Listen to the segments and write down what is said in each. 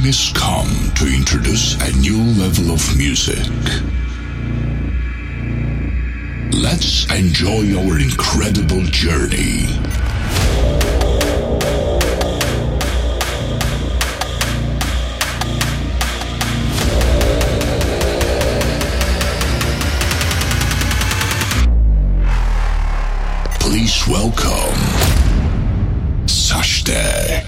time has come to introduce a new level of music. Let's enjoy our incredible journey. Please welcome Sashtek.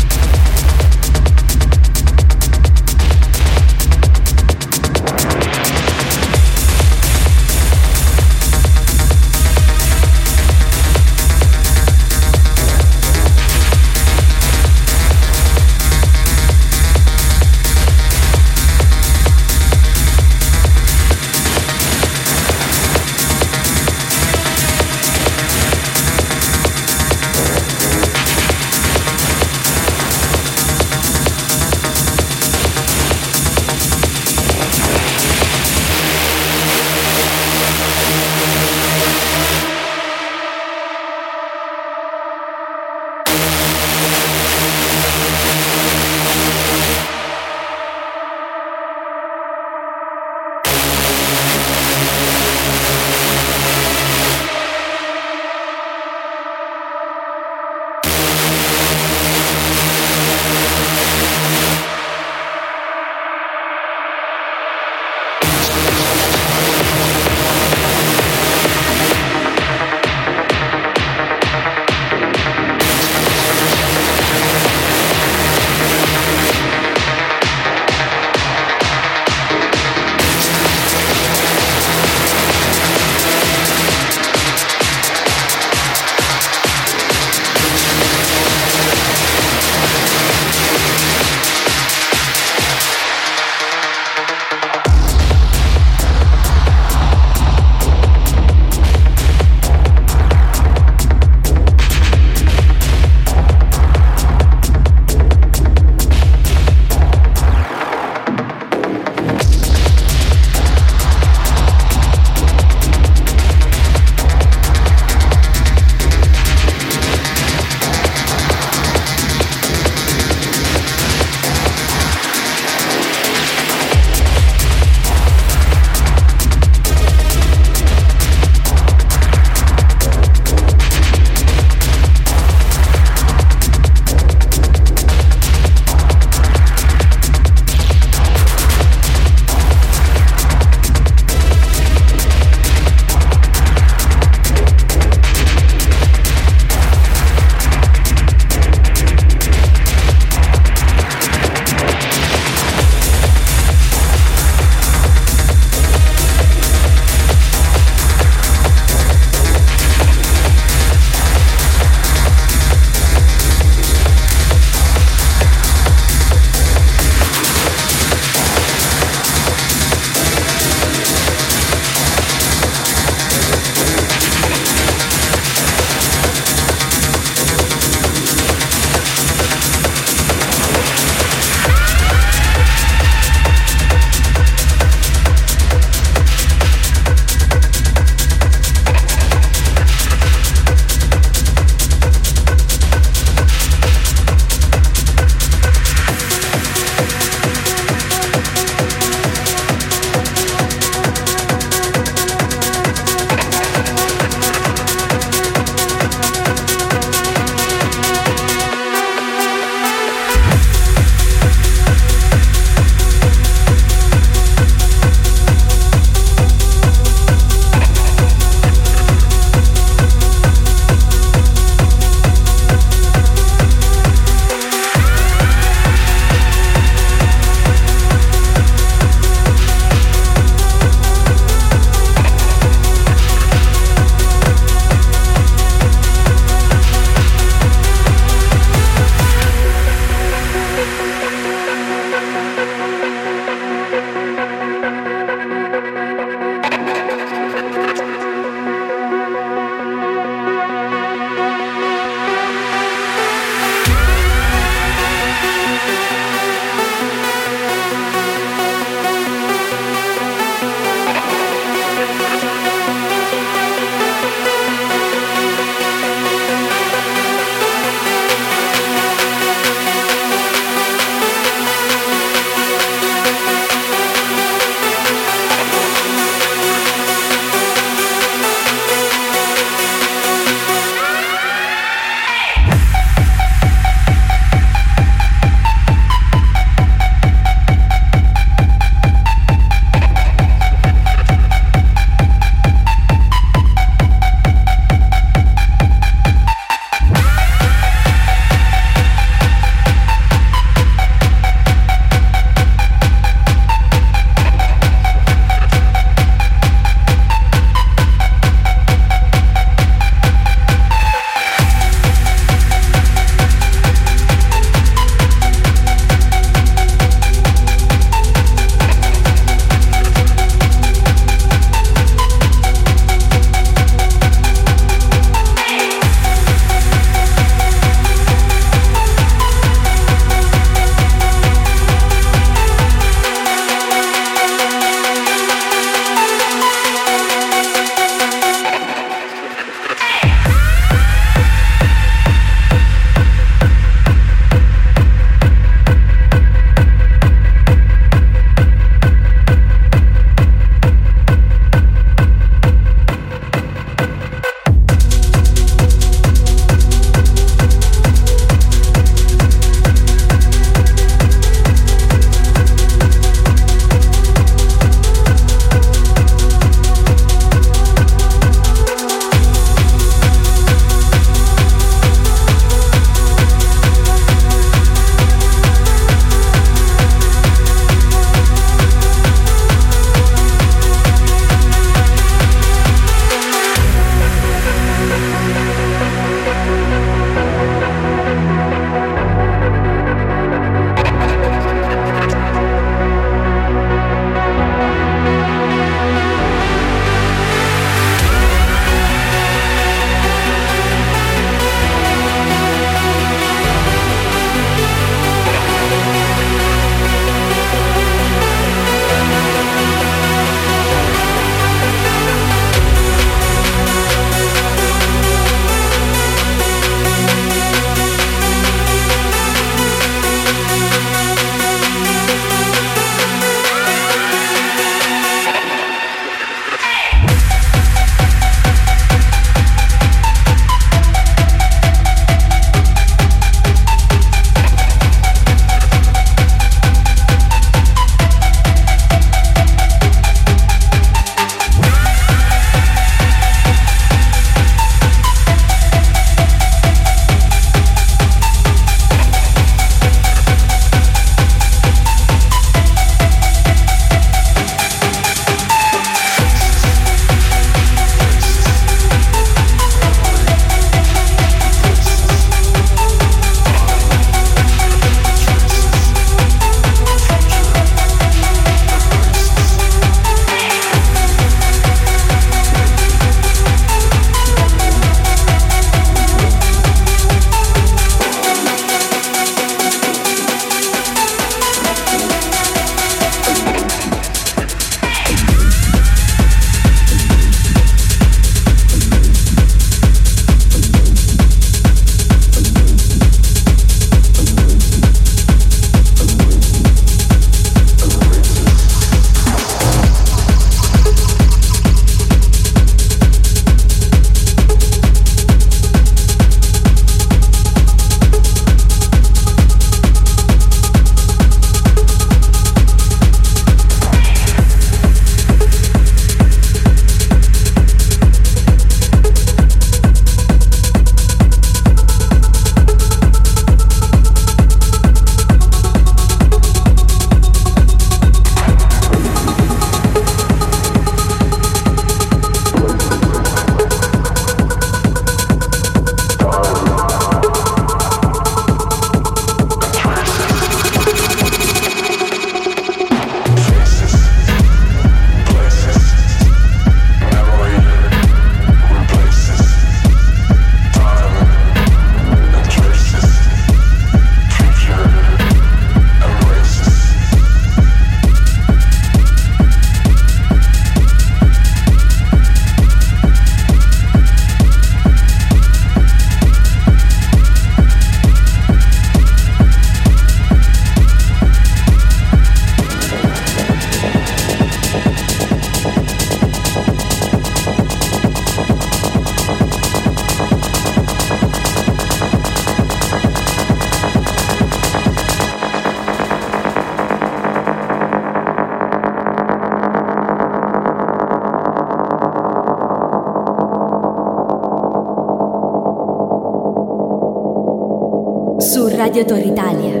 Su Radio Tor Italia.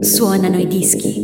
Suonano i dischi.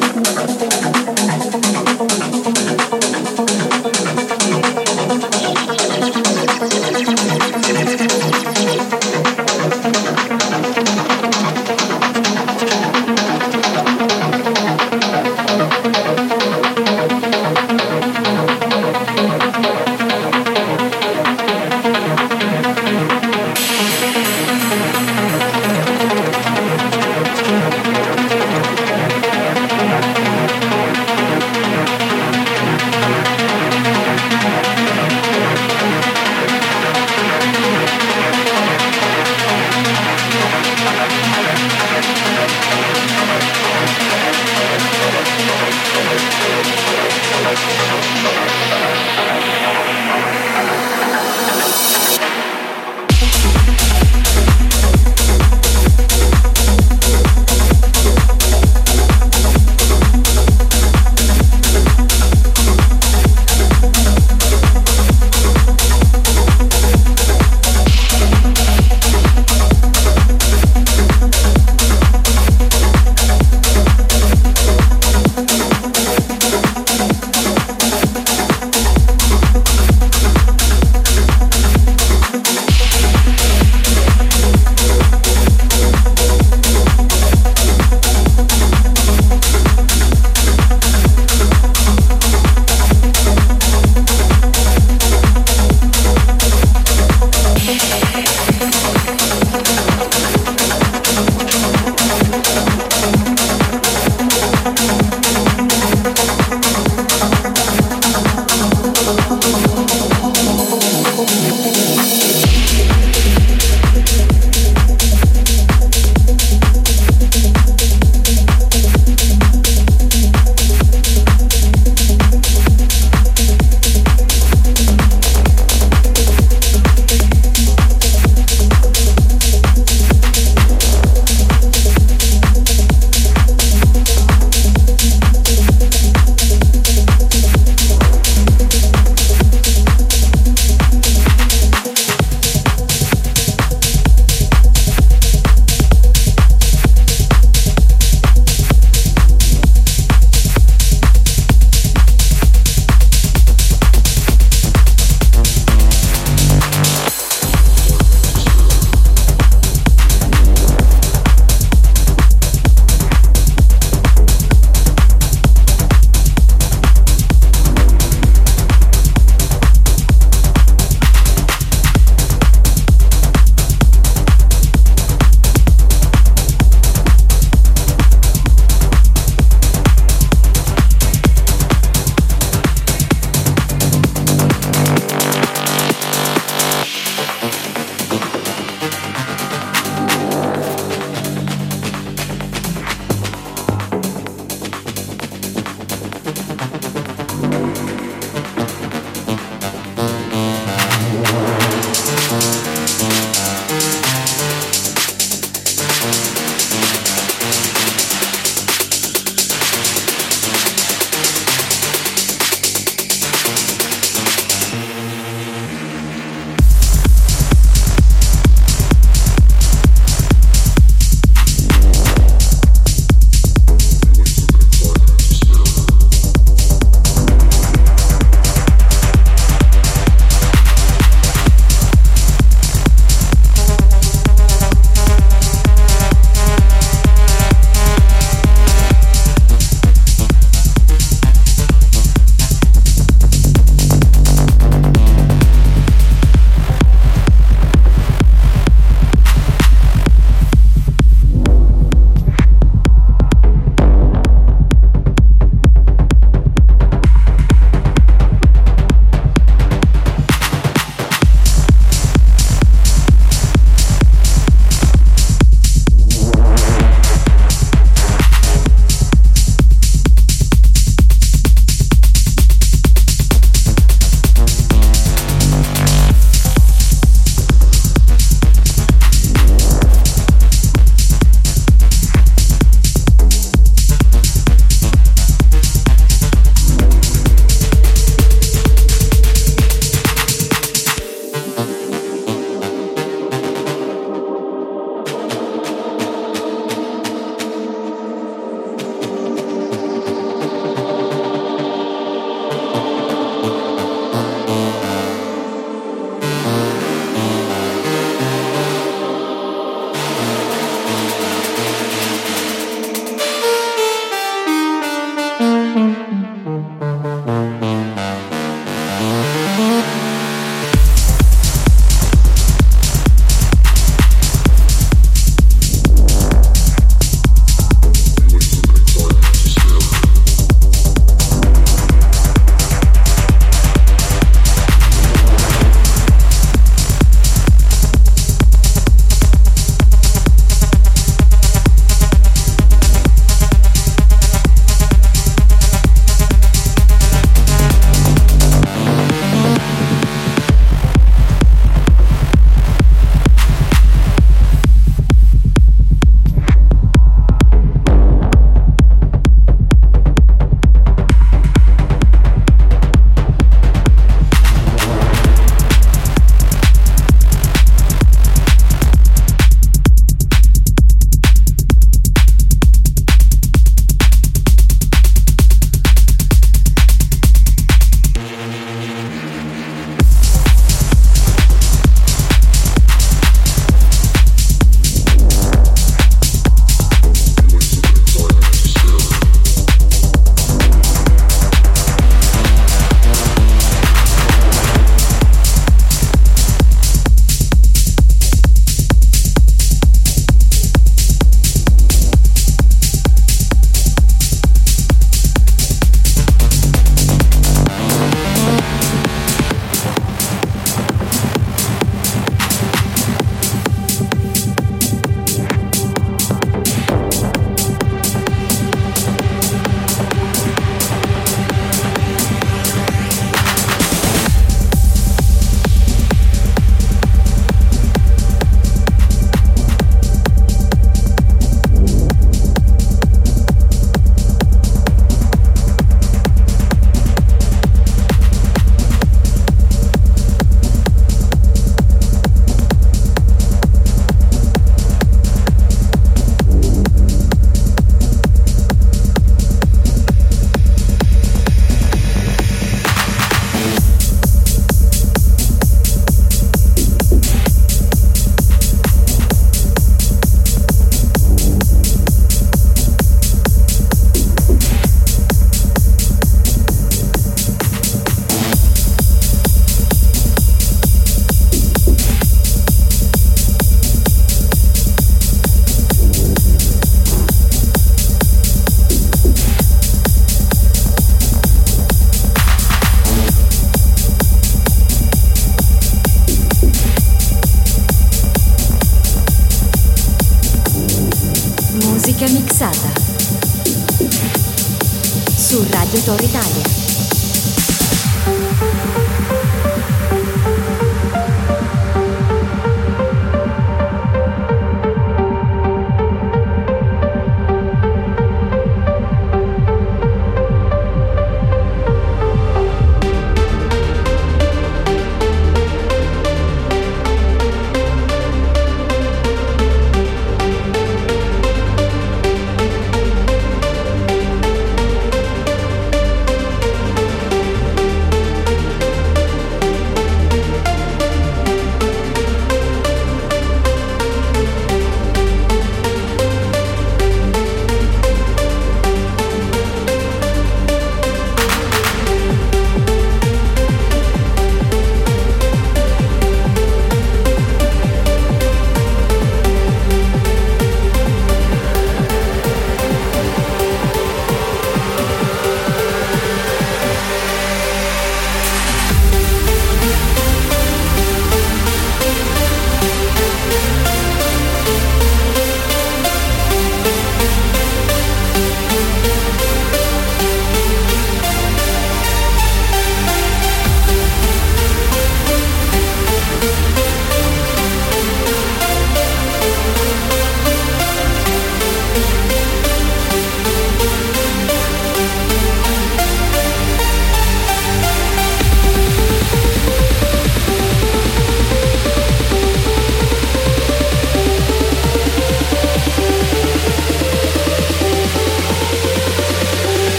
本当に。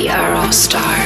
We are all stars.